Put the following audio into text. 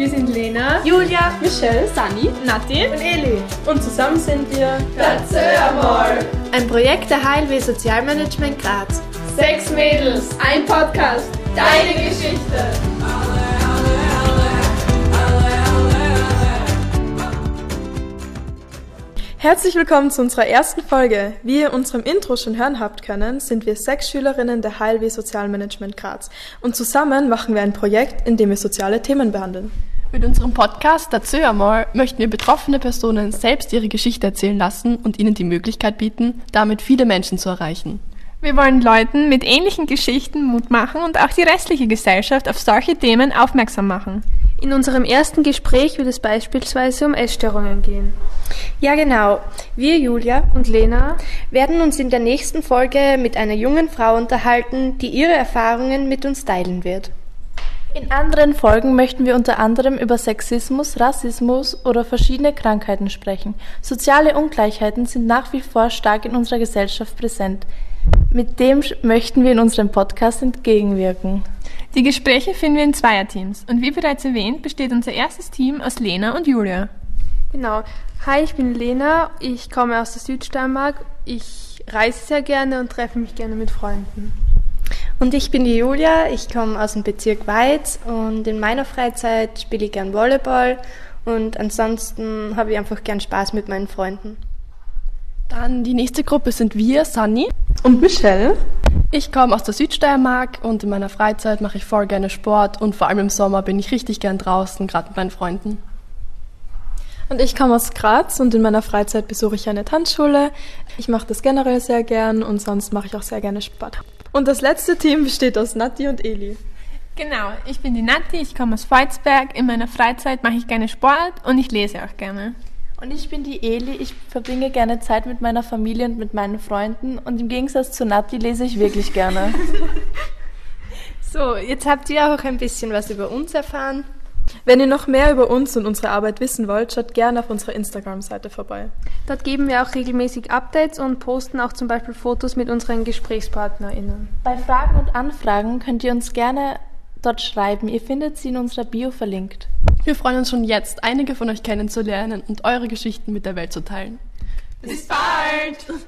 Wir sind Lena, Julia, Michelle, Sani, Nati und Eli. Und zusammen sind wir einmal. Ein Projekt der HLW Sozialmanagement Graz. Sechs Mädels, ein Podcast, deine Geschichte. Herzlich willkommen zu unserer ersten Folge. Wie ihr in unserem Intro schon hören habt können, sind wir sechs Schülerinnen der HLW Sozialmanagement Graz. Und zusammen machen wir ein Projekt, in dem wir soziale Themen behandeln. Mit unserem Podcast Dazu einmal möchten wir betroffene Personen selbst ihre Geschichte erzählen lassen und ihnen die Möglichkeit bieten, damit viele Menschen zu erreichen. Wir wollen Leuten mit ähnlichen Geschichten Mut machen und auch die restliche Gesellschaft auf solche Themen aufmerksam machen. In unserem ersten Gespräch wird es beispielsweise um Essstörungen gehen. Ja, genau. Wir, Julia und Lena, werden uns in der nächsten Folge mit einer jungen Frau unterhalten, die ihre Erfahrungen mit uns teilen wird. In anderen Folgen möchten wir unter anderem über Sexismus, Rassismus oder verschiedene Krankheiten sprechen. Soziale Ungleichheiten sind nach wie vor stark in unserer Gesellschaft präsent. Mit dem möchten wir in unserem Podcast entgegenwirken. Die Gespräche finden wir in Zweierteams und wie bereits erwähnt, besteht unser erstes Team aus Lena und Julia. Genau. Hi, ich bin Lena, ich komme aus der Südsteiermark. Ich reise sehr gerne und treffe mich gerne mit Freunden. Und ich bin die Julia, ich komme aus dem Bezirk Weiz und in meiner Freizeit spiele ich gern Volleyball und ansonsten habe ich einfach gern Spaß mit meinen Freunden. Dann die nächste Gruppe sind wir, Sunny. Und Michelle? Ich komme aus der Südsteiermark und in meiner Freizeit mache ich voll gerne Sport und vor allem im Sommer bin ich richtig gern draußen, gerade mit meinen Freunden. Und ich komme aus Graz und in meiner Freizeit besuche ich eine Tanzschule. Ich mache das generell sehr gern und sonst mache ich auch sehr gerne Sport. Und das letzte Team besteht aus Nati und Eli. Genau, ich bin die Nati, ich komme aus Volzberg. In meiner Freizeit mache ich gerne Sport und ich lese auch gerne. Und ich bin die Eli, ich verbringe gerne Zeit mit meiner Familie und mit meinen Freunden und im Gegensatz zu Nati lese ich wirklich gerne. So, jetzt habt ihr auch ein bisschen was über uns erfahren. Wenn ihr noch mehr über uns und unsere Arbeit wissen wollt, schaut gerne auf unserer Instagram-Seite vorbei. Dort geben wir auch regelmäßig Updates und posten auch zum Beispiel Fotos mit unseren GesprächspartnerInnen. Bei Fragen und Anfragen könnt ihr uns gerne dort schreiben. Ihr findet sie in unserer Bio verlinkt. Wir freuen uns schon jetzt, einige von euch kennenzulernen und eure Geschichten mit der Welt zu teilen. Bis bald!